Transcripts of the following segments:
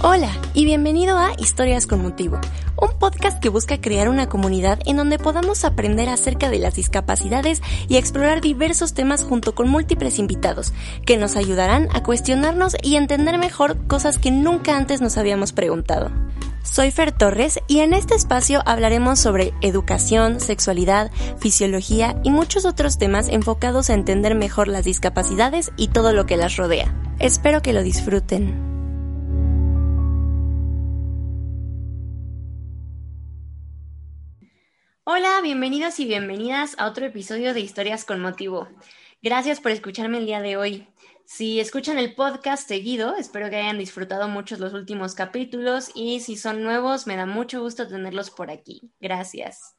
Hola y bienvenido a Historias con Motivo, un podcast que busca crear una comunidad en donde podamos aprender acerca de las discapacidades y explorar diversos temas junto con múltiples invitados que nos ayudarán a cuestionarnos y entender mejor cosas que nunca antes nos habíamos preguntado. Soy Fer Torres y en este espacio hablaremos sobre educación, sexualidad, fisiología y muchos otros temas enfocados a entender mejor las discapacidades y todo lo que las rodea. Espero que lo disfruten. Hola, bienvenidos y bienvenidas a otro episodio de Historias con Motivo. Gracias por escucharme el día de hoy. Si escuchan el podcast seguido, espero que hayan disfrutado muchos los últimos capítulos y si son nuevos, me da mucho gusto tenerlos por aquí. Gracias.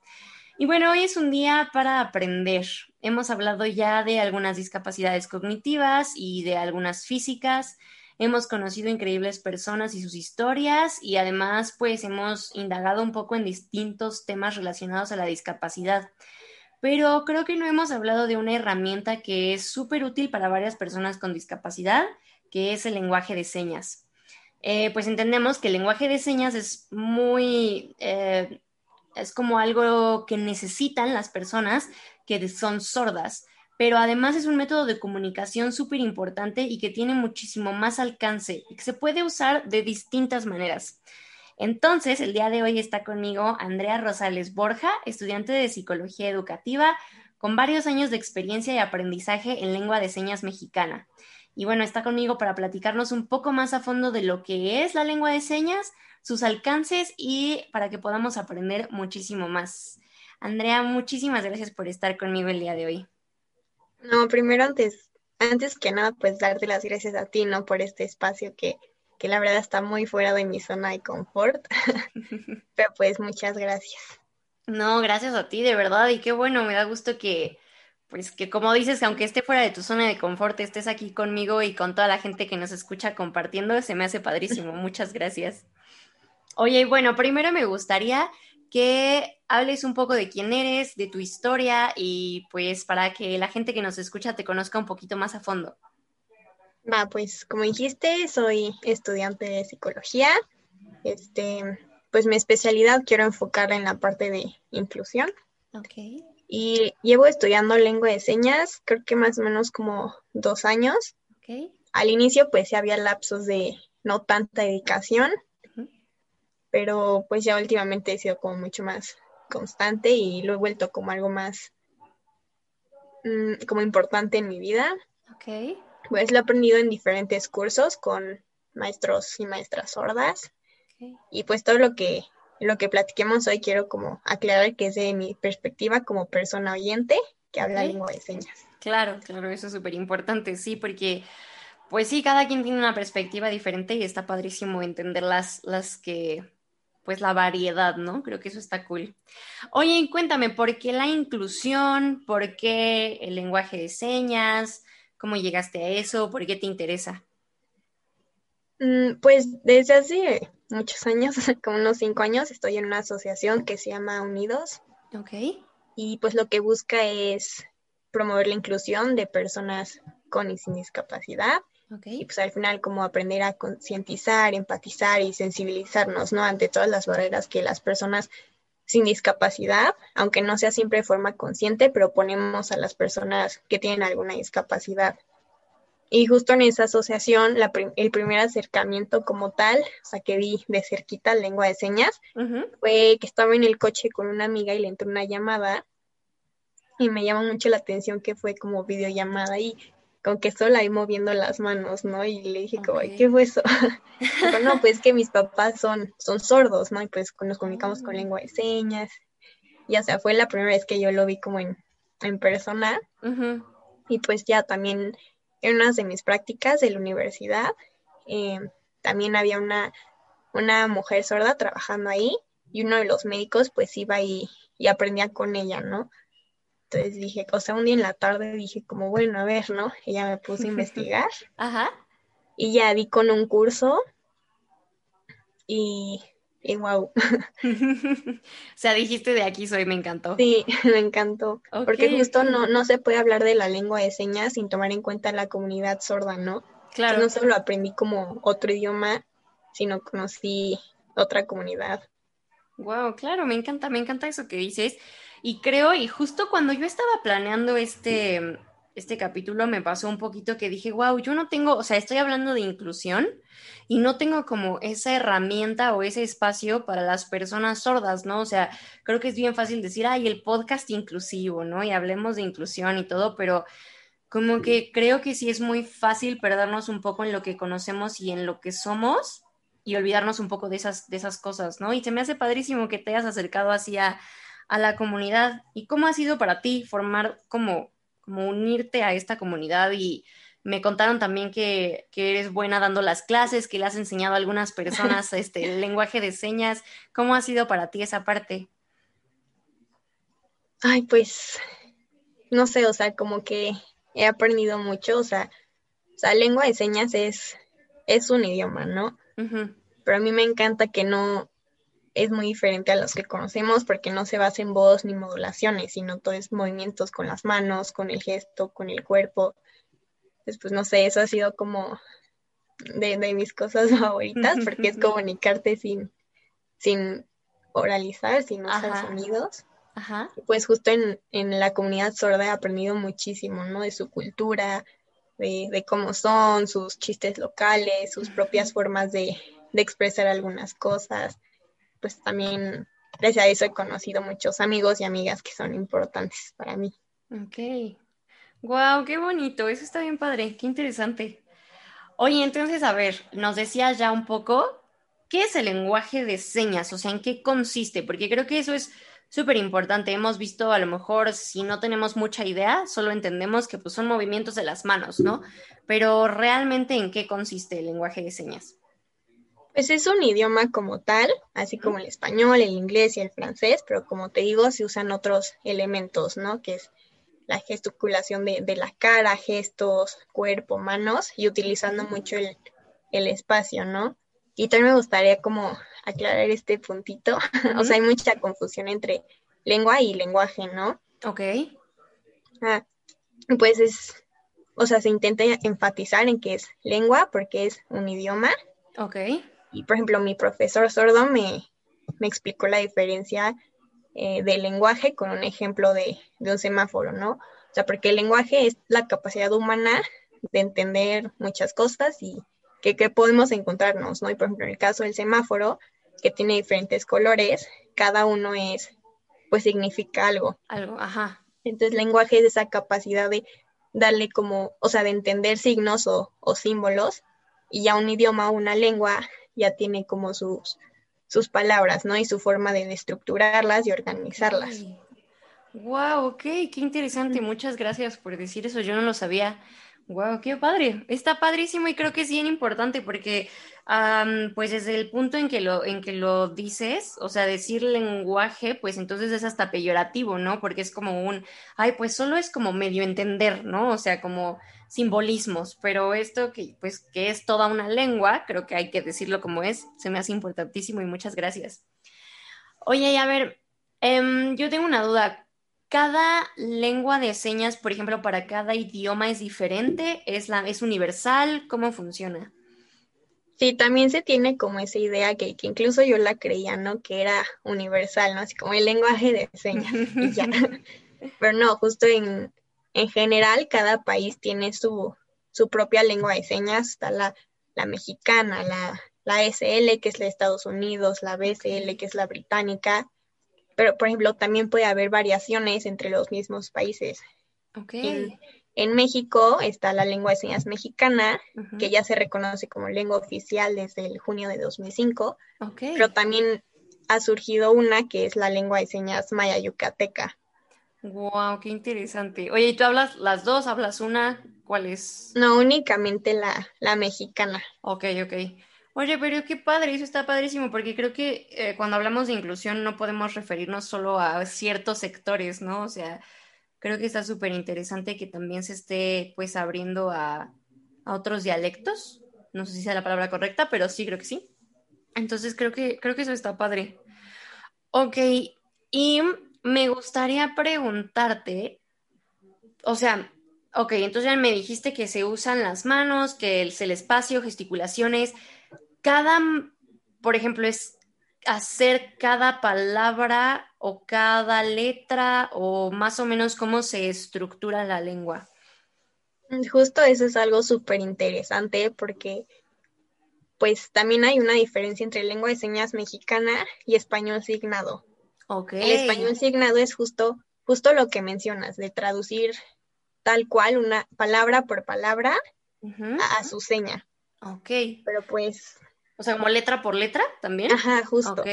Y bueno, hoy es un día para aprender. Hemos hablado ya de algunas discapacidades cognitivas y de algunas físicas. Hemos conocido increíbles personas y sus historias y además pues hemos indagado un poco en distintos temas relacionados a la discapacidad. Pero creo que no hemos hablado de una herramienta que es súper útil para varias personas con discapacidad, que es el lenguaje de señas. Eh, pues entendemos que el lenguaje de señas es muy, eh, es como algo que necesitan las personas que son sordas pero además es un método de comunicación súper importante y que tiene muchísimo más alcance y que se puede usar de distintas maneras. Entonces, el día de hoy está conmigo Andrea Rosales Borja, estudiante de psicología educativa, con varios años de experiencia y aprendizaje en lengua de señas mexicana. Y bueno, está conmigo para platicarnos un poco más a fondo de lo que es la lengua de señas, sus alcances y para que podamos aprender muchísimo más. Andrea, muchísimas gracias por estar conmigo el día de hoy. No, primero antes, antes que nada, pues darte las gracias a ti, ¿no? Por este espacio que, que la verdad está muy fuera de mi zona de confort. Pero pues muchas gracias. No, gracias a ti, de verdad, y qué bueno, me da gusto que, pues que como dices, aunque esté fuera de tu zona de confort, estés aquí conmigo y con toda la gente que nos escucha compartiendo, se me hace padrísimo. Muchas gracias. Oye, bueno, primero me gustaría que hables un poco de quién eres, de tu historia y pues para que la gente que nos escucha te conozca un poquito más a fondo. Va, pues como dijiste, soy estudiante de psicología. Este, pues mi especialidad quiero enfocar en la parte de inclusión. Ok. Y llevo estudiando lengua de señas, creo que más o menos como dos años. Ok. Al inicio, pues sí había lapsos de no tanta dedicación, pero pues ya últimamente he sido como mucho más constante y lo he vuelto como algo más mm, como importante en mi vida. Ok. Pues lo he aprendido en diferentes cursos con maestros y maestras sordas. Y pues todo lo que, lo que platiquemos hoy quiero como aclarar que es de mi perspectiva como persona oyente que habla lengua de señas. Claro, claro, eso es súper importante, sí, porque pues sí, cada quien tiene una perspectiva diferente y está padrísimo entender las, las que pues la variedad, ¿no? Creo que eso está cool. Oye, cuéntame, ¿por qué la inclusión? ¿Por qué el lenguaje de señas? ¿Cómo llegaste a eso? ¿Por qué te interesa? Mm, pues desde hace muchos años, como unos cinco años, estoy en una asociación que se llama Unidos. Ok. Y pues lo que busca es promover la inclusión de personas con y sin discapacidad y pues al final como aprender a concientizar, empatizar y sensibilizarnos, ¿no? Ante todas las barreras que las personas sin discapacidad, aunque no sea siempre de forma consciente, pero ponemos a las personas que tienen alguna discapacidad. Y justo en esa asociación, el primer acercamiento como tal, o sea, que vi de cerquita lengua de señas, fue que estaba en el coche con una amiga y le entró una llamada y me llama mucho la atención que fue como videollamada y con que solo ahí moviendo las manos, ¿no? Y le dije como, ¿qué fue eso? Pero no, pues que mis papás son, son sordos, ¿no? Y pues nos comunicamos con lengua de señas. Ya o sea, fue la primera vez que yo lo vi como en, persona. Y pues ya también en unas de mis prácticas de la universidad, eh, también había una, una mujer sorda trabajando ahí y uno de los médicos pues iba y, y aprendía con ella, ¿no? Entonces dije, o sea, un día en la tarde dije como, bueno, a ver, ¿no? Ella me puso a investigar. Ajá. Y ya di con un curso y, y wow. o sea, dijiste de aquí soy, me encantó. Sí, me encantó. porque justo no, no se puede hablar de la lengua de señas sin tomar en cuenta la comunidad sorda, ¿no? Claro. no solo aprendí como otro idioma, sino conocí otra comunidad. Wow, claro, me encanta, me encanta eso que dices. Y creo, y justo cuando yo estaba planeando este, este capítulo me pasó un poquito que dije, wow, yo no tengo, o sea, estoy hablando de inclusión y no tengo como esa herramienta o ese espacio para las personas sordas, ¿no? O sea, creo que es bien fácil decir, ay, el podcast inclusivo, ¿no? Y hablemos de inclusión y todo, pero como que creo que sí es muy fácil perdernos un poco en lo que conocemos y en lo que somos y olvidarnos un poco de esas, de esas cosas, ¿no? Y se me hace padrísimo que te hayas acercado así a la comunidad y cómo ha sido para ti formar como, como unirte a esta comunidad y me contaron también que, eres buena dando las clases, que le has enseñado a algunas personas este, el lenguaje de señas. ¿Cómo ha sido para ti esa parte? Ay, pues, no sé, o sea, como que he aprendido mucho, o sea, o sea lengua de señas es, es un idioma, ¿no? Pero a mí me encanta que no, es muy diferente a los que conocemos porque no se basa en voz ni modulaciones, sino todo es movimientos con las manos, con el gesto, con el cuerpo. Entonces, pues no sé, eso ha sido como de, mis cosas favoritas porque es comunicarte sin, sin oralizar, sin usar sonidos. Ajá. Pues justo en, en, la comunidad sorda he aprendido muchísimo, ¿no? De su cultura, de, de cómo son, sus chistes locales, sus propias formas de, de expresar algunas cosas pues también gracias a eso he conocido muchos amigos y amigas que son importantes para mí. Ok. Wow, qué bonito. Eso está bien padre. Qué interesante. Oye, entonces, a ver, nos decías ya un poco, ¿qué es el lenguaje de señas? O sea, ¿en qué consiste? Porque creo que eso es súper importante. Hemos visto, a lo mejor, si no tenemos mucha idea, solo entendemos que pues, son movimientos de las manos, ¿no? Pero realmente, ¿en qué consiste el lenguaje de señas? Pues es un idioma como tal, así como el español, el inglés y el francés, pero como te digo, se usan otros elementos, ¿no? Que es la gesticulación de, la cara, gestos, cuerpo, manos, y utilizando mucho el, espacio, ¿no? Y también me gustaría como aclarar este puntito, o sea, hay mucha confusión entre lengua y lenguaje, ¿no? Ok. Ah, pues es, o sea, se intenta enfatizar en que es lengua porque es un idioma. Ok. Y por ejemplo, mi profesor sordo me, explicó la diferencia eh, del lenguaje con un ejemplo de, un semáforo, ¿no? O sea, porque el lenguaje es la capacidad humana de entender muchas cosas y que, podemos encontrarnos, ¿no? Y por ejemplo, en el caso del semáforo, que tiene diferentes colores, cada uno es, pues significa algo. Algo, ajá. Entonces, el lenguaje es esa capacidad de darle como, o sea, de entender signos o, o símbolos, y ya un idioma o una lengua ya tiene como sus, sus palabras, ¿no? Y su forma de estructurarlas y organizarlas. Wow, ok, qué interesante. Muchas gracias por decir eso. Yo no lo sabía. Wow, qué padre. Está padrísimo y creo que es bien importante porque, pues desde el punto en que lo en que lo dices, o sea, decir lenguaje, pues entonces es hasta peyorativo, ¿no? Porque es como un, ay, pues solo es como medio entender, ¿no? O sea, como simbolismos, pero esto que pues que es toda una lengua, creo que hay que decirlo como es, se me hace importantísimo y muchas gracias. Oye, a ver, em, yo tengo una duda. ¿Cada lengua de señas, por ejemplo, para cada idioma es diferente? ¿Es, la, es universal? ¿Cómo funciona? Sí, también se tiene como esa idea que, que, incluso yo la creía, ¿no? Que era universal, ¿no? Así como el lenguaje de señas y ya. Pero no, justo en, en general, cada país tiene su, su propia lengua de señas. Está la, la mexicana, la, la SL, que es la de Estados Unidos, la BCL, que es la británica. Pero, por ejemplo, también puede haber variaciones entre los mismos países. Okay. En, México está la lengua de señas mexicana, que ya se reconoce como lengua oficial desde el junio de 2005. Okay. Pero también ha surgido una que es la lengua de señas maya yucateca. Wow, qué interesante. Oye, ¿y tú hablas las dos? ¿Hablas una? ¿Cuál es? No, únicamente la, la mexicana. Ok, ok. Oye, pero qué padre, eso está padrísimo, porque creo que eh, cuando hablamos de inclusión no podemos referirnos solo a ciertos sectores, ¿no? O sea, creo que está súper interesante que también se esté pues abriendo a, a otros dialectos. No sé si sea la palabra correcta, pero sí, creo que sí. Entonces creo que, creo que eso está padre. Ok, y me gustaría preguntarte, o sea, ok, entonces ya me dijiste que se usan las manos, que es el espacio, gesticulaciones. Cada, por ejemplo, es hacer cada palabra o cada letra o más o menos cómo se estructura la lengua. Justo eso es algo súper interesante porque pues también hay una diferencia entre lengua de señas mexicana y español signado. El español signado es justo, justo lo que mencionas, de traducir tal cual una palabra por palabra a, su seña. Ok. Pero pues. O sea, como letra por letra también. Ajá, justo. Ok.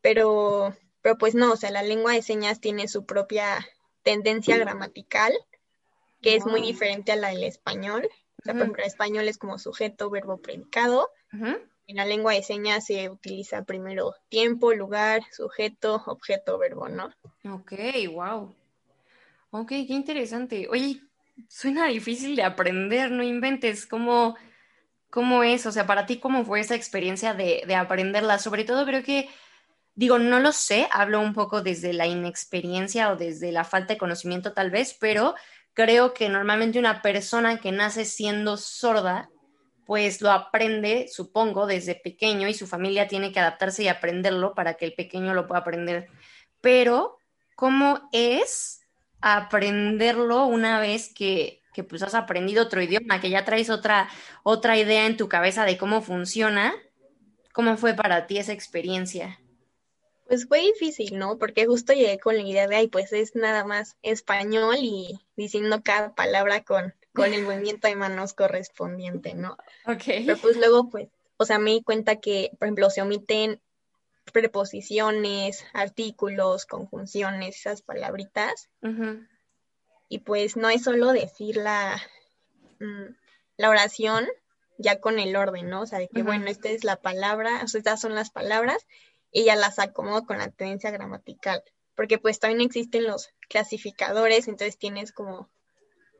Pero, pero pues no, o sea, la lengua de señas tiene su propia tendencia gramatical, que es muy diferente a la del español. O sea, por ejemplo, el español es como sujeto, verbo, predicado. En la lengua de señas se utiliza primero tiempo, lugar, sujeto, objeto, verbo, ¿no? Ok, wow. Ok, qué interesante. Oye, suena difícil de aprender, no inventes. ¿Cómo, cómo es? O sea, para ti, ¿cómo fue esa experiencia de, de aprenderla? Sobre todo creo que, digo, no lo sé, hablo un poco desde la inexperiencia o desde la falta de conocimiento tal vez, pero creo que normalmente una persona que nace siendo sorda, pues lo aprende, supongo, desde pequeño y su familia tiene que adaptarse y aprenderlo para que el pequeño lo pueda aprender. Pero, ¿cómo es aprenderlo una vez que, que pues has aprendido otro idioma, que ya traes otra, otra idea en tu cabeza de cómo funciona? ¿Cómo fue para ti esa experiencia? Pues fue difícil, ¿no? Porque justo llegué con la idea de, ay, pues es nada más español y diciendo cada palabra con con el movimiento de manos correspondiente, ¿no? Ok. Pero pues luego, pues, o sea, me di cuenta que, por ejemplo, se omiten preposiciones, artículos, conjunciones, esas palabritas. Y pues no es solo decir la, mm, la oración ya con el orden, ¿no? O sea, de que, bueno, esta es la palabra, o sea, estas son las palabras y ya las acomodo con la tendencia gramatical. Porque pues también existen los clasificadores, entonces tienes como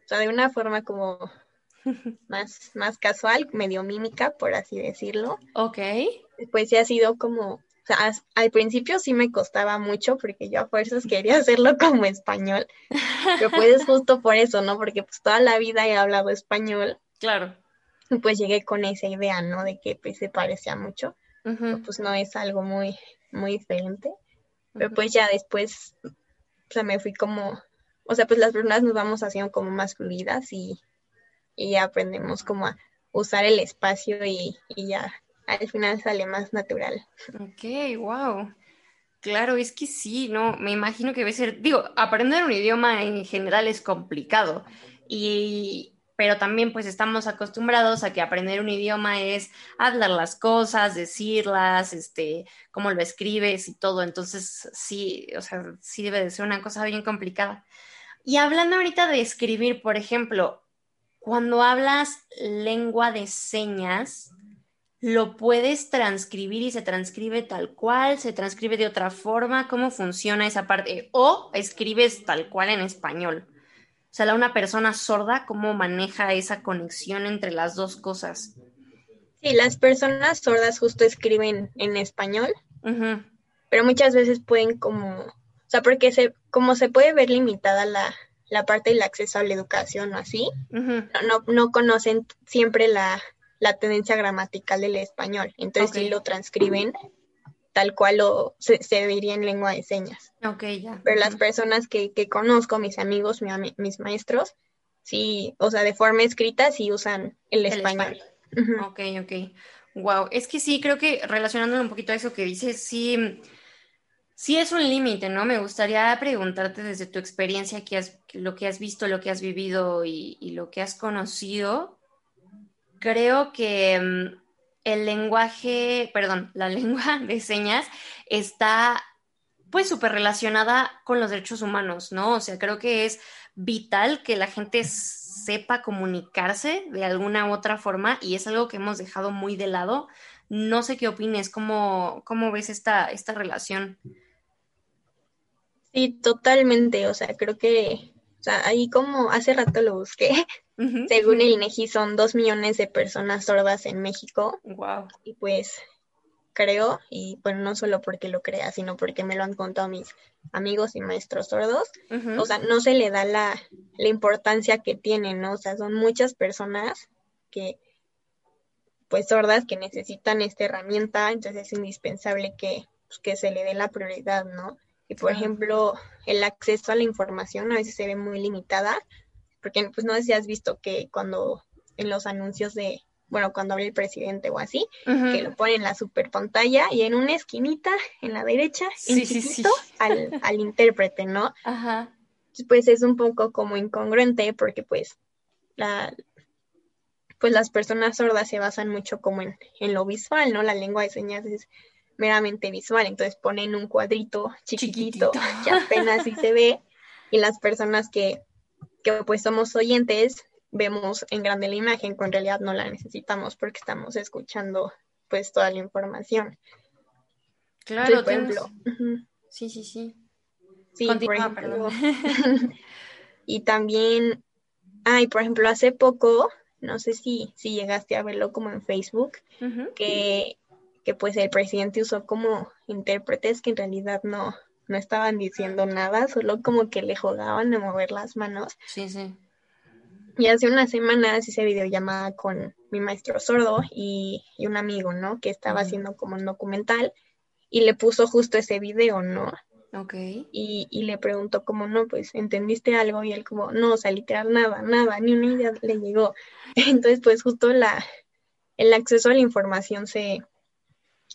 o sea, de una forma como más, más casual, medio mímica, por así decirlo. Ok. Pues sí ha sido como, o sea, al principio sí me costaba mucho porque yo a fuerzas quería hacerlo como español, pero pues es justo por eso, ¿no? Porque pues toda la vida he hablado español. Claro. Y pues llegué con esa idea, ¿no? De que pues se parecía mucho, pero pues no es algo muy, muy diferente. Pero pues ya después, o sea, me fui como o sea, pues las personas nos vamos haciendo como más fluidas y, y aprendemos como a usar el espacio y, y, ya al final sale más natural. Ok, wow. Claro, es que sí, ¿no? Me imagino que debe ser, digo, aprender un idioma en general es complicado, y, pero también pues estamos acostumbrados a que aprender un idioma es hablar las cosas, decirlas, este, cómo lo escribes y todo, entonces sí, o sea, sí debe de ser una cosa bien complicada. Y hablando ahorita de escribir, por ejemplo, cuando hablas lengua de señas, ¿lo puedes transcribir y se transcribe tal cual? ¿Se transcribe de otra forma? ¿Cómo funciona esa parte? ¿O escribes tal cual en español? O sea, una persona sorda, ¿cómo maneja esa conexión entre las dos cosas? Sí, las personas sordas justo escriben en español, pero muchas veces pueden como o sea, porque se, como se puede ver limitada la, la parte del acceso a la educación o así, no, no, conocen siempre la, la, tendencia gramatical del español. Entonces sí lo transcriben tal cual lo, se, diría en lengua de señas. Ok, ya. Pero las personas que, que conozco, mis amigos, mis maestros, sí, o sea, de forma escrita sí usan el, español. Ok, ok. Wow, es que sí, creo que relacionándolo un poquito a eso que dices, sí Sí es un límite, ¿no? Me gustaría preguntarte desde tu experiencia, que has, lo que has visto, lo que has vivido y, lo que has conocido. Creo que mm, el lenguaje, perdón, la lengua de señas está pues súper relacionada con los derechos humanos, ¿no? O sea, creo que es vital que la gente sepa comunicarse de alguna u otra forma y es algo que hemos dejado muy de lado. No sé qué opines, ¿cómo, cómo ves esta, esta relación? Sí, totalmente. O sea, creo que, sea, ahí como hace rato lo busqué, según el INEGI son dos millones de personas sordas en México. Wow. Y pues creo, y bueno, no solo porque lo crea, sino porque me lo han contado mis amigos y maestros sordos, o sea, no se le da la, la, importancia que tienen, ¿no? O sea, son muchas personas que, pues, sordas que necesitan esta herramienta, entonces es indispensable que, pues, que se le dé la prioridad, ¿no? Y, por ejemplo, el acceso a la información a veces se ve muy limitada, porque, pues, no sé si has visto que cuando en los anuncios de bueno, cuando habla el presidente o así, que lo pone en la super pantalla y en una esquinita en la derecha, sí, Al, al, intérprete, ¿no? Ajá. Pues es un poco como incongruente porque pues la pues las personas sordas se basan mucho como en, en lo visual, ¿no? La lengua de señas es meramente visual, entonces ponen un cuadrito chiquitito, que apenas sí se ve y las personas que, que pues somos oyentes vemos en grande la imagen, cuando en realidad no la necesitamos porque estamos escuchando pues toda la información. Claro, por ejemplo. Sí, sí, sí. Sí, por ejemplo. y también, ay, por ejemplo, hace poco, no sé si, si llegaste a verlo como en Facebook, que, que pues el presidente usó como intérpretes que en realidad no, no estaban diciendo nada, solo como que le jugaban de mover las manos. Sí, sí. Y hace unas semanas hice videollamada con mi maestro sordo y, un amigo, ¿no? Que estaba haciendo como un documental y le puso justo ese video, ¿no? Ok. Y, y le preguntó como, no, pues, ¿entendiste algo? Y él como, no, o sea, literal, nada, nada, ni una idea le llegó. Entonces, pues, justo la, el acceso a la información se,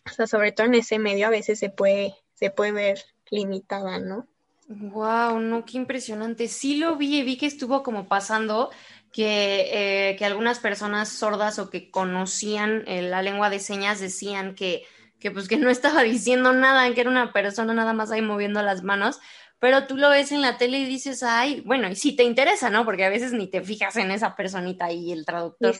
o sea, sobre todo en ese medio a veces se puede, se puede ver limitada, ¿no? Wow, no, qué impresionante. Sí lo vi, vi que estuvo como pasando que, eh, que algunas personas sordas o que conocían eh, la lengua de señas decían que, que pues que no estaba diciendo nada, que era una persona nada más ahí moviendo las manos, pero tú lo ves en la tele y dices, ay, bueno, y si te interesa, ¿no? Porque a veces ni te fijas en esa personita ahí, el traductor,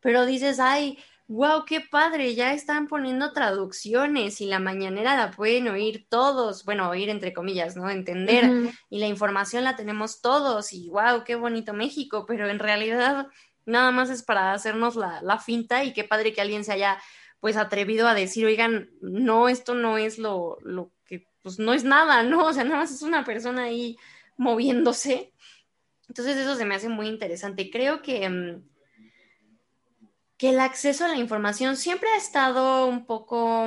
pero dices, ay, wow, qué padre, ya están poniendo traducciones y la mañanera la pueden oír todos, bueno, oír entre comillas, ¿no? Entender, y la información la tenemos todos, y wow, qué bonito México, pero en realidad nada más es para hacernos la, la finta y qué padre que alguien se haya pues atrevido a decir, oigan, no, esto no es lo, lo que, pues no es nada, ¿no? O sea, nada más es una persona ahí moviéndose. Entonces eso se me hace muy interesante. Creo que... Que el acceso a la información siempre ha estado un poco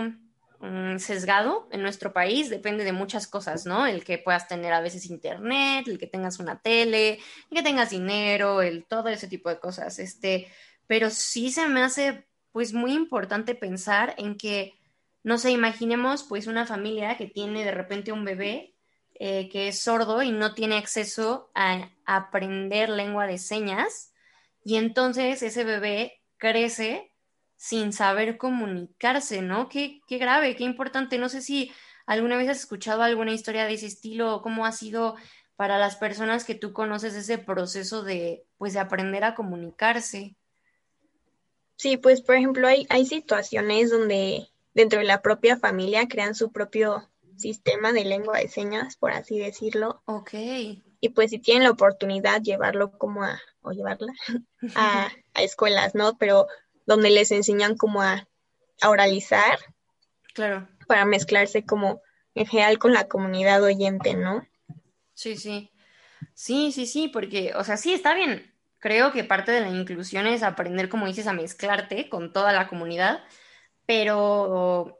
mm, sesgado en nuestro país, depende de muchas cosas, ¿no? El que puedas tener a veces internet, el que tengas una tele, el que tengas dinero, el todo ese tipo de cosas, este, pero sí se me hace pues muy importante pensar en que, no sé, imaginemos pues una familia que tiene de repente un bebé eh, que es sordo y no tiene acceso a aprender lengua de señas, y entonces ese bebé crece sin saber comunicarse, ¿no? Qué, qué grave, qué importante. No sé si alguna vez has escuchado alguna historia de ese estilo o cómo ha sido para las personas que tú conoces ese proceso de, pues, de aprender a comunicarse. Sí, pues, por ejemplo, hay, hay situaciones donde dentro de la propia familia crean su propio sistema de lengua de señas, por así decirlo. Ok. Y pues si tienen la oportunidad, llevarlo como a, o llevarla a, a escuelas, ¿no? Pero donde les enseñan como a, oralizar. Claro. Para mezclarse como en general con la comunidad oyente, ¿no? Sí, sí. Sí, sí, sí, porque, o sea, sí, está bien. Creo que parte de la inclusión es aprender, como dices, a mezclarte con toda la comunidad, pero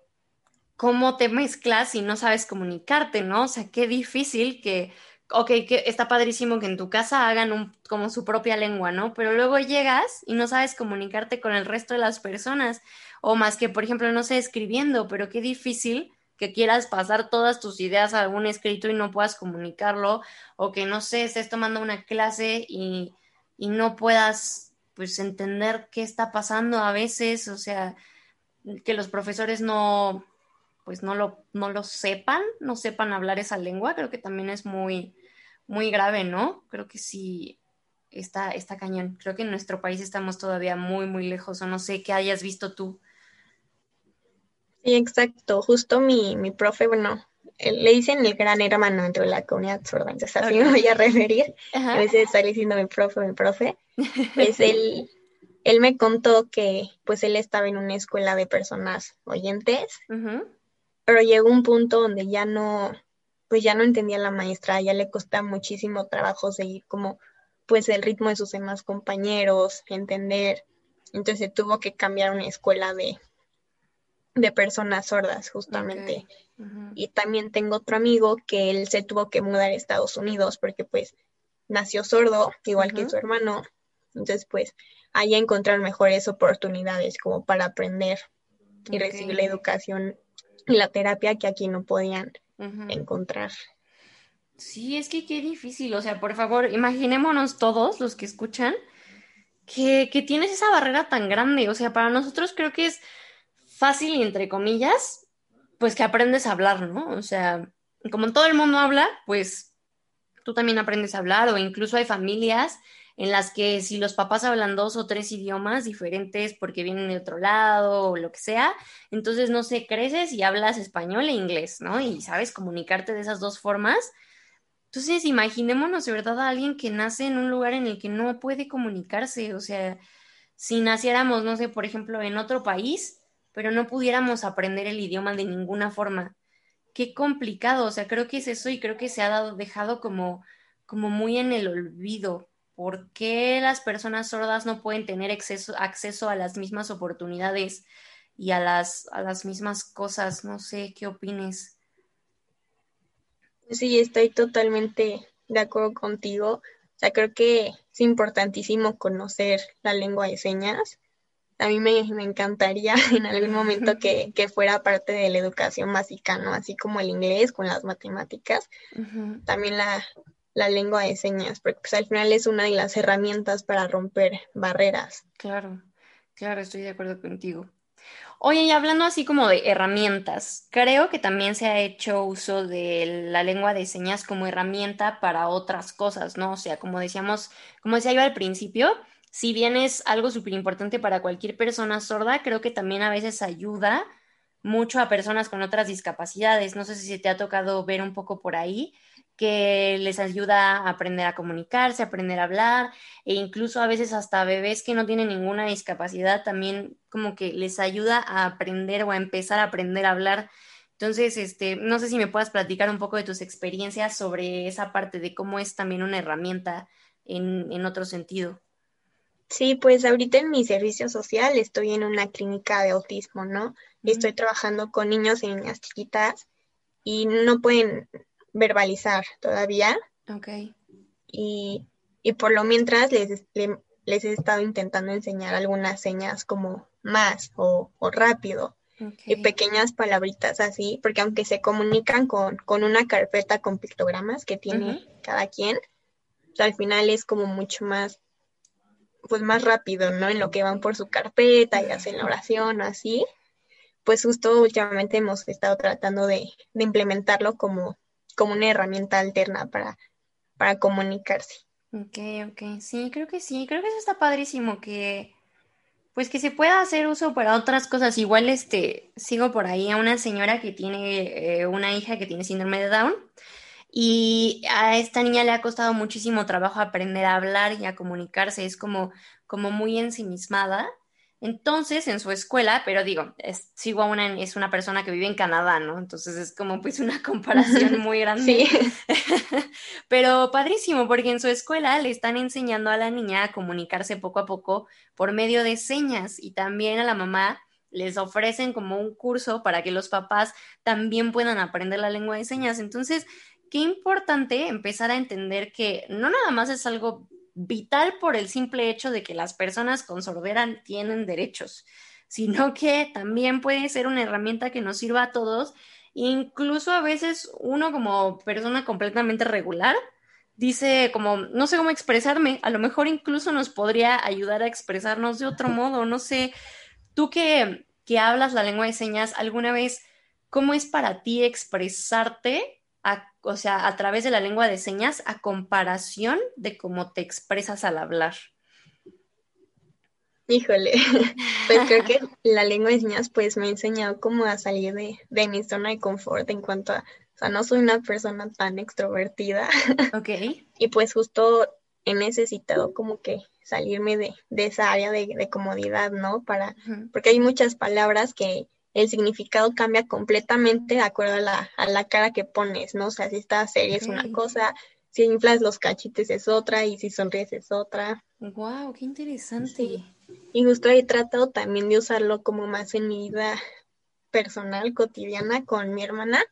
¿cómo te mezclas si no sabes comunicarte, no? O sea, qué difícil que ok, que está padrísimo que en tu casa hagan un, como su propia lengua, ¿no? Pero luego llegas y no sabes comunicarte con el resto de las personas, o más que, por ejemplo, no sé, escribiendo, pero qué difícil que quieras pasar todas tus ideas a algún escrito y no puedas comunicarlo, o que, no sé, estés tomando una clase y, y no puedas, pues, entender qué está pasando a veces, o sea, que los profesores no, pues no lo, no lo sepan, no sepan hablar esa lengua, creo que también es muy, muy grave, ¿no? Creo que sí está, está cañón. Creo que en nuestro país estamos todavía muy, muy lejos, o no sé qué hayas visto tú. Sí, exacto. Justo mi, mi profe, bueno, le dicen el gran hermano dentro de la comunidad sorda, entonces así me voy a referir. A veces está diciendo mi profe, mi profe. Es él, él me contó que pues él estaba en una escuela de personas oyentes, pero llegó un punto donde ya no, pues ya no entendía la maestra, ya le costaba muchísimo trabajo seguir como pues el ritmo de sus demás compañeros, entender. Entonces tuvo que cambiar una escuela de, de personas sordas, justamente. Y también tengo otro amigo que él se tuvo que mudar a Estados Unidos porque pues nació sordo, igual que su hermano. Entonces pues ahí encontrar mejores oportunidades como para aprender y recibir la educación la terapia que aquí no podían encontrar. Sí, es que qué difícil, o sea, por favor, imaginémonos todos los que escuchan que, que tienes esa barrera tan grande, o sea, para nosotros creo que es fácil entre comillas, pues que aprendes a hablar, ¿no? O sea, como todo el mundo habla, pues tú también aprendes a hablar o incluso hay familias en las que si los papás hablan dos o tres idiomas diferentes porque vienen de otro lado o lo que sea, entonces no sé, creces y hablas español e inglés, ¿no? Y sabes comunicarte de esas dos formas. Entonces, imaginémonos de verdad a alguien que nace en un lugar en el que no puede comunicarse, o sea, si naciéramos, no sé, por ejemplo, en otro país, pero no pudiéramos aprender el idioma de ninguna forma. Qué complicado, o sea, creo que es eso y creo que se ha dado, dejado como, como muy en el olvido. ¿Por qué las personas sordas no pueden tener acceso, acceso a las mismas oportunidades y a las, a las mismas cosas? No sé, ¿qué opines? Sí, estoy totalmente de acuerdo contigo. O sea, creo que es importantísimo conocer la lengua de señas a mí me, encantaría en algún momento que, fuera parte de la educación básica, ¿no? Así como el inglés con las matemáticas, también la, lengua de señas, porque pues, al final es una de las herramientas para romper barreras. Claro, claro, estoy de acuerdo contigo. Oye, y hablando así como de herramientas, creo que también se ha hecho uso de la lengua de señas como herramienta para otras cosas, ¿no? O sea, como decíamos, como decía yo al principio, si bien es algo súper importante para cualquier persona sorda, creo que también a veces ayuda mucho a personas con otras discapacidades. No sé si te ha tocado ver un poco por ahí, que les ayuda a aprender a comunicarse, a aprender a hablar, e incluso a veces hasta bebés que no tienen ninguna discapacidad también como que les ayuda a aprender o a empezar a aprender a hablar. Entonces, este, no sé si me puedas platicar un poco de tus experiencias sobre esa parte de cómo es también una herramienta en, en otro sentido. Sí, pues ahorita en mi servicio social estoy en una clínica de autismo, ¿no? Estoy trabajando con niños y niñas chiquitas y no pueden verbalizar todavía. Ok. Y, y por lo mientras les, les, he estado intentando enseñar algunas señas como más o, o rápido. Y pequeñas palabritas así, porque aunque se comunican con, con una carpeta con pictogramas que tiene cada quien, pues al final es como mucho más pues más rápido, ¿no? En lo que van por su carpeta y hacen la oración o así. Pues justo últimamente hemos estado tratando de, implementarlo como, como una herramienta alterna para, para comunicarse. Ok, ok, sí, creo que sí, creo que eso está padrísimo, que pues que se pueda hacer uso para otras cosas. Igual este, sigo por ahí a una señora que tiene eh, una hija que tiene síndrome de Down y a esta niña le ha costado muchísimo trabajo aprender a hablar y a comunicarse, es como, como muy ensimismada. Entonces, en su escuela, pero digo, es, sigo a una, es una persona que vive en Canadá, ¿no? Entonces es como pues una comparación muy grande. Sí. pero padrísimo, porque en su escuela le están enseñando a la niña a comunicarse poco a poco por medio de señas y también a la mamá les ofrecen como un curso para que los papás también puedan aprender la lengua de señas. Entonces, qué importante empezar a entender que no nada más es algo vital por el simple hecho de que las personas con sordera tienen derechos, sino que también puede ser una herramienta que nos sirva a todos, incluso a veces uno como persona completamente regular dice como, no sé cómo expresarme, a lo mejor incluso nos podría ayudar a expresarnos de otro modo, no sé, tú que, que hablas la lengua de señas, ¿alguna vez ¿cómo es para ti expresarte, o sea, a través de la lengua de señas a comparación de cómo te expresas al hablar? Híjole, pues creo que la lengua de señas pues me ha enseñado como a salir de, de mi zona de confort en cuanto a, o sea, no soy una persona tan extrovertida. Ok. y pues justo he necesitado como que salirme de, de esa área de, de, comodidad, ¿no? Para, porque hay muchas palabras que el significado cambia completamente de acuerdo a la, a la cara que pones, ¿no? O sea, si estás seria es una cosa, si inflas los cachites es otra y si sonríes es otra. Wow, qué interesante. Y justo he tratado también de usarlo como más en mi vida personal, cotidiana con mi hermana.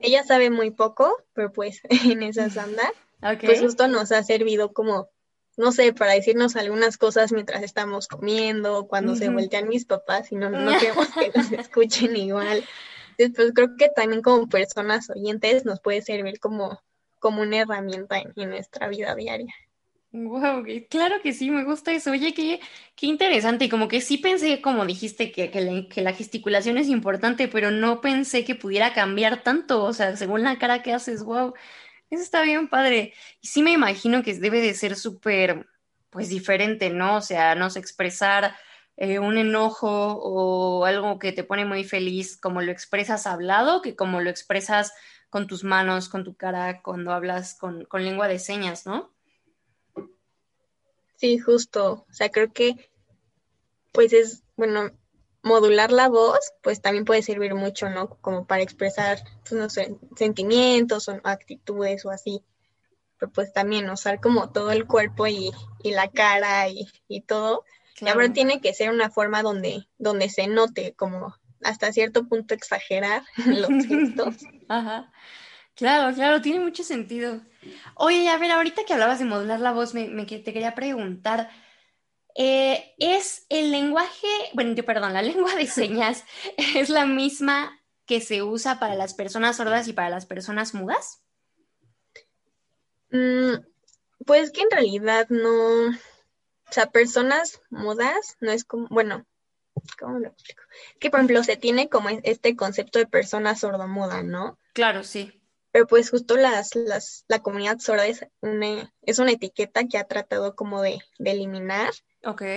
Ella sabe muy poco, pero pues en esa anda. Pues justo nos ha servido como, no sé, para decirnos algunas cosas mientras estamos comiendo, cuando se voltean mis papás y no, no queremos que nos escuchen igual. Después creo que también como personas oyentes nos puede servir como, como una herramienta en nuestra vida diaria. Wow, claro que sí, me gusta eso. Oye, qué, qué interesante. Y como que sí pensé, como dijiste, que, que, la, gesticulación es importante, pero no pensé que pudiera cambiar tanto. O sea, según la cara que haces, wow, eso está bien padre. Y sí me imagino que debe de ser súper, pues diferente, ¿no? O sea, no sé, expresar eh, un enojo o algo que te pone muy feliz, como lo expresas hablado, que como lo expresas con tus manos, con tu cara, cuando hablas con, con lengua de señas, ¿no? Sí, justo. O sea, creo que, pues es, bueno, modular la voz, pues también puede servir mucho, ¿no? Como para expresar, pues no sé, sentimientos o actitudes o así. Pero pues también usar como todo el cuerpo y, y la cara y, y todo. Y ahora tiene que ser una forma donde, donde se note, como hasta cierto punto exagerar los gestos. Ajá. Claro, claro, tiene mucho sentido. Oye, a ver, ahorita que hablabas de modular la voz, me, te quería preguntar, eh, ¿es el lenguaje, bueno, yo, perdón, la lengua de señas es la misma que se usa para las personas sordas y para las personas mudas? Mm, pues que en realidad no, o sea, personas mudas no es como, bueno, ¿cómo lo explico? Que por ejemplo se tiene como este concepto de persona sordomuda, ¿no? Claro, sí. Pero pues justo las, las, la comunidad sorda es una, es una etiqueta que ha tratado como de, eliminar.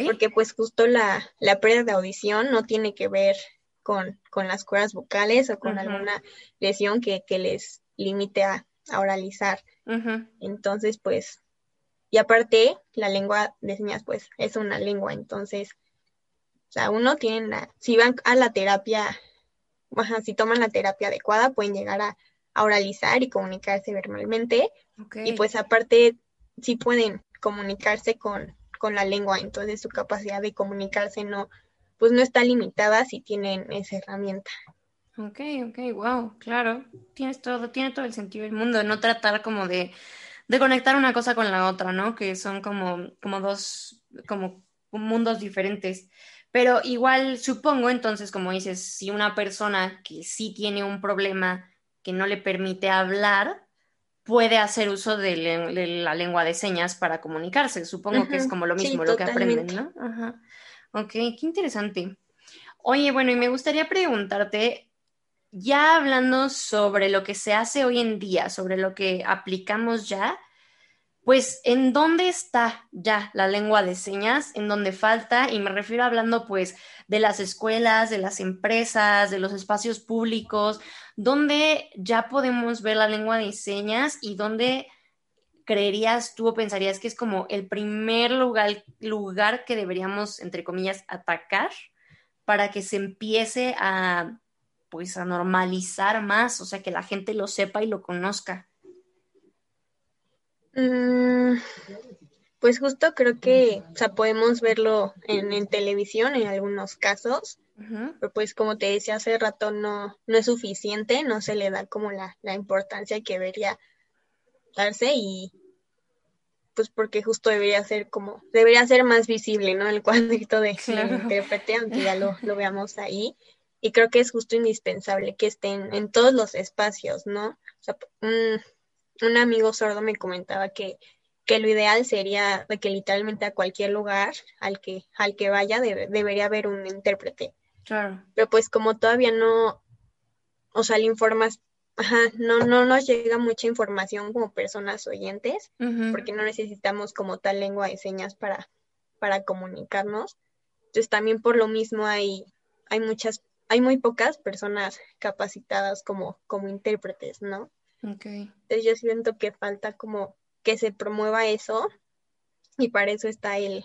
Porque pues justo la, la pérdida de audición no tiene que ver con, con las cuerdas vocales o con alguna lesión que, les limite a, oralizar. Entonces, pues, y aparte, la lengua de señas, pues, es una lengua. Entonces, o sea, uno tiene la, si van a la terapia, si toman la terapia adecuada, pueden llegar a oralizar y comunicarse verbalmente. Y pues aparte, sí pueden comunicarse con, con la lengua, entonces su capacidad de comunicarse no, pues no está limitada si tienen esa herramienta. Ok, ok, wow, claro, tienes todo, tiene todo el sentido del mundo, no tratar como de, de conectar una cosa con la otra, ¿no? Que son como, como dos, como mundos diferentes. Pero igual supongo entonces, como dices, si una persona que sí tiene un problema que no le permite hablar, puede hacer uso de, la lengua de señas para comunicarse. Supongo que es como lo mismo lo que aprenden, ¿no? Ajá. Ok, qué interesante. Oye, bueno, y me gustaría preguntarte, ya hablando sobre lo que se hace hoy en día, sobre lo que aplicamos ya, pues, ¿en dónde está ya la lengua de señas? ¿En dónde falta? Y me refiero hablando, pues, de las escuelas, de las empresas, de los espacios públicos, ¿dónde ya podemos ver la lengua de señas y dónde creerías tú o pensarías que es como el primer lugar, lugar que deberíamos, entre comillas, atacar para que se empiece a, pues, a normalizar más, o sea, que la gente lo sepa y lo conozca? Mm, pues justo creo que, o sea, podemos verlo en, televisión en algunos casos, pero pues como te decía hace rato, no, no es suficiente, no se le da como la, importancia que debería darse y pues porque justo debería ser como, debería ser más visible, ¿no? El cuadrito de, intérprete, aunque ya lo, lo, veamos ahí. Y creo que es justo indispensable que estén en todos los espacios, ¿no? O sea, mm, un amigo sordo me comentaba que, que lo ideal sería de que literalmente a cualquier lugar al que, al que vaya debería haber un intérprete. Claro. Pero pues como todavía no, o sea, la informas, ajá, no, no nos llega mucha información como personas oyentes, porque no necesitamos como tal lengua de señas para, para comunicarnos. Entonces también por lo mismo hay, hay muchas, hay muy pocas personas capacitadas como, como intérpretes, ¿no? Okay. Entonces yo siento que falta como que se promueva eso y para eso está el,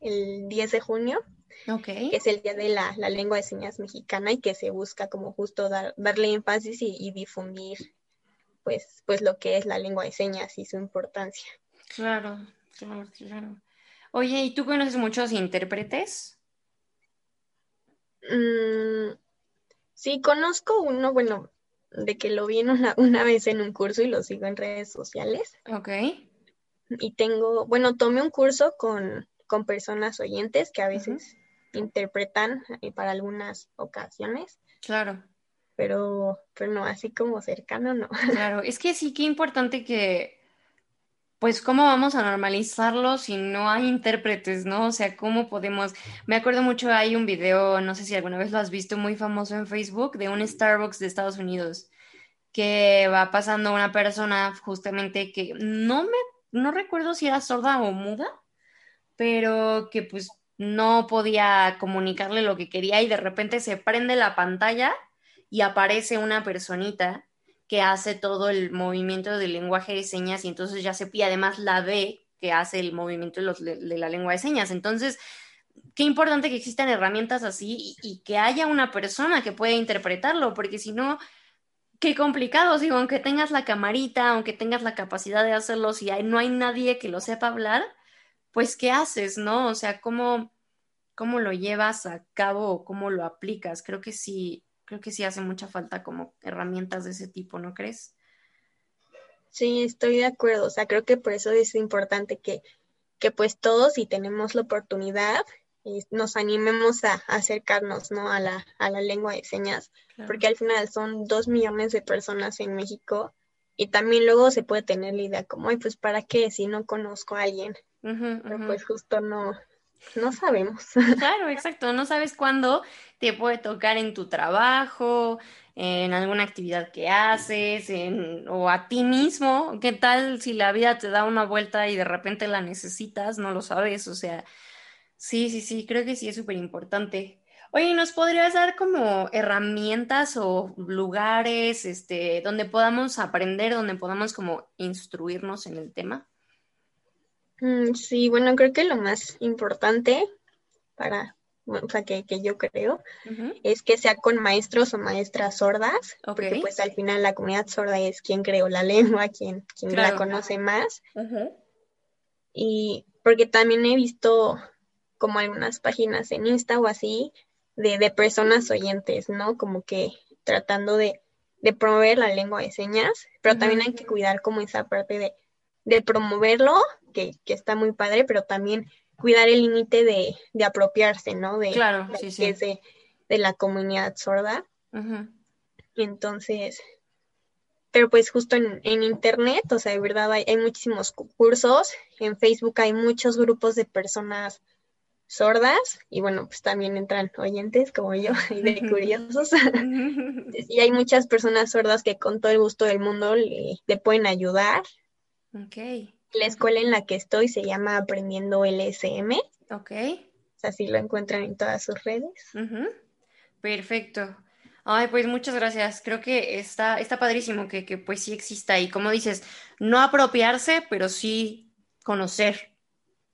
el 10 de junio, que es el día de la, lengua de señas mexicana y que se busca como justo dar, darle énfasis y, difundir pues, pues lo que es la lengua de señas y su importancia. Claro, claro, claro. Oye, ¿y tú conoces muchos intérpretes? Mm, sí, conozco uno, bueno, de que lo vi una, una vez en un curso y lo sigo en redes sociales. Ok. Y tengo, bueno, tomé un curso con, con personas oyentes que a veces interpretan eh, para algunas ocasiones. Claro. Pero, pero no, así como cercano, no. Claro, es que sí, qué importante que, pues, ¿cómo vamos a normalizarlo si no hay intérpretes, no? O sea, ¿cómo podemos? Me acuerdo mucho, hay un video, no sé si alguna vez lo has visto, muy famoso en Facebook, de un Starbucks de Estados Unidos, que va pasando una persona justamente que no me, no recuerdo si era sorda o muda, pero que pues no podía comunicarle lo que quería y de repente se prende la pantalla y aparece una personita que hace todo el movimiento del lenguaje de señas y entonces ya se y además la ve que hace el movimiento de, la lengua de señas. Entonces, qué importante que existan herramientas así y, que haya una persona que pueda interpretarlo, porque si no, qué complicado, digo, aunque tengas la camarita, aunque tengas la capacidad de hacerlo, si no hay nadie que lo sepa hablar, pues, ¿qué haces, no? O sea, ¿cómo, cómo lo llevas a cabo o cómo lo aplicas? Creo que sí, creo que sí hace mucha falta como herramientas de ese tipo, ¿no crees? Sí, estoy de acuerdo. O sea, creo que por eso es importante que, que pues todos, si tenemos la oportunidad, eh, nos animemos a, acercarnos, ¿no? A la, a la lengua de señas, porque al final son dos millones de personas en México y también luego se puede tener la idea como, ay, pues para qué si no conozco a alguien. Pero pues justo no, no sabemos. Claro, exacto. No sabes cuándo te puede tocar en tu trabajo, en alguna actividad que haces, en, o a ti mismo. ¿Qué tal si la vida te da una vuelta y de repente la necesitas? No lo sabes. O sea, sí, sí, sí, creo que sí es súper importante. Oye, ¿nos podrías dar como herramientas o lugares este, donde podamos aprender, donde podamos como instruirnos en el tema? Mm, sí, bueno, creo que lo más importante para, o sea, que, yo creo, es que sea con maestros o maestras sordas, porque pues al final la comunidad sorda es quien creó la lengua, quien, quien la conoce más. Y porque también he visto como algunas páginas en Insta o así, de, personas oyentes, ¿no? Como que tratando de, promover la lengua de señas, pero también hay que cuidar como esa parte de, promoverlo, que, está muy padre, pero también cuidar el límite de, apropiarse, ¿no? De, claro, de, de, la comunidad sorda. Entonces, pero pues justo en, internet, o sea, de verdad hay, hay, muchísimos cursos, en Facebook hay muchos grupos de personas sordas y bueno, pues también entran oyentes como yo y de curiosos. y hay muchas personas sordas que con todo el gusto del mundo le, pueden ayudar. Ok. La escuela en la que estoy se llama Aprendiendo LSM. Ok. Así lo encuentran en todas sus redes. Perfecto. Ay, pues muchas gracias. Creo que está, está padrísimo que, que pues sí exista y como dices, no apropiarse, pero sí conocer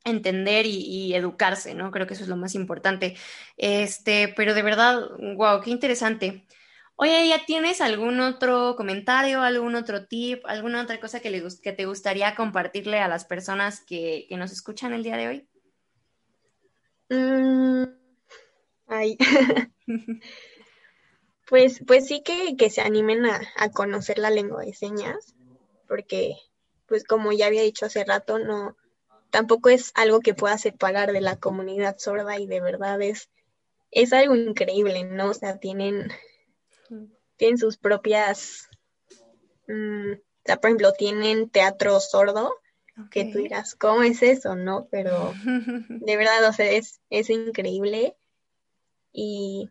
entender y, educarse, ¿no? Creo que eso es lo más importante. Este, pero de verdad, wow, qué interesante. Oye, ¿ya tienes algún otro comentario, algún otro tip, alguna otra cosa que, le, que te gustaría compartirle a las personas que, nos escuchan el día de hoy? Mm, ay. pues, pues sí que, que se animen a, a, conocer la lengua de señas, porque, pues como ya había dicho hace rato, no, tampoco es algo que pueda separar de la comunidad sorda y de verdad es, es algo increíble, ¿no? O sea, tienen, tienen sus propias, mm, o sea, por ejemplo, tienen teatro sordo, que tú dirás, ¿cómo es eso, no? Pero de verdad, o sea, es, es increíble y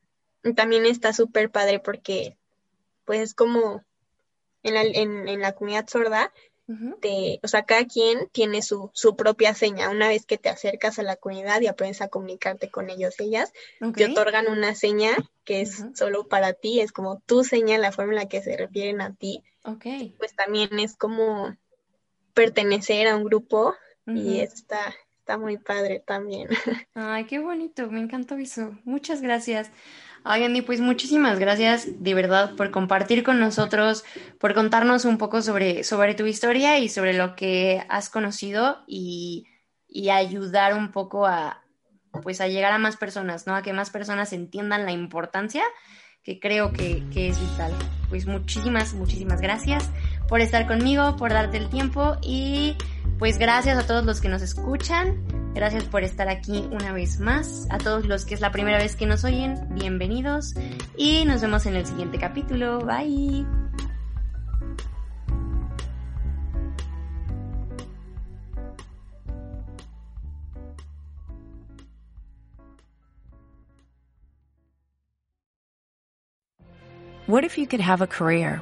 también está súper padre porque pues es como en la, en, la comunidad sorda, o sea, cada quien tiene su, su, propia seña. Una vez que te acercas a la comunidad y aprendes a comunicarte con ellos, ellas, te otorgan una seña que es solo para ti, es como tu seña, la forma en la que se refieren a ti. Pues también es como pertenecer a un grupo y está, está muy padre también. Ay, qué bonito, me encantó eso. Muchas gracias. Ay, Andy, pues muchísimas gracias de verdad por compartir con nosotros, por contarnos un poco sobre, sobre tu historia y sobre lo que has conocido y, ayudar un poco a, pues a llegar a más personas, ¿no? A que más personas entiendan la importancia que creo que, que es vital. Pues muchísimas, muchísimas gracias por estar conmigo, por darte el tiempo y pues gracias a todos los que nos escuchan. Gracias por estar aquí una vez más. A todos los que es la primera vez que nos oyen, bienvenidos y nos vemos en el siguiente capítulo. Bye. What if you could have a career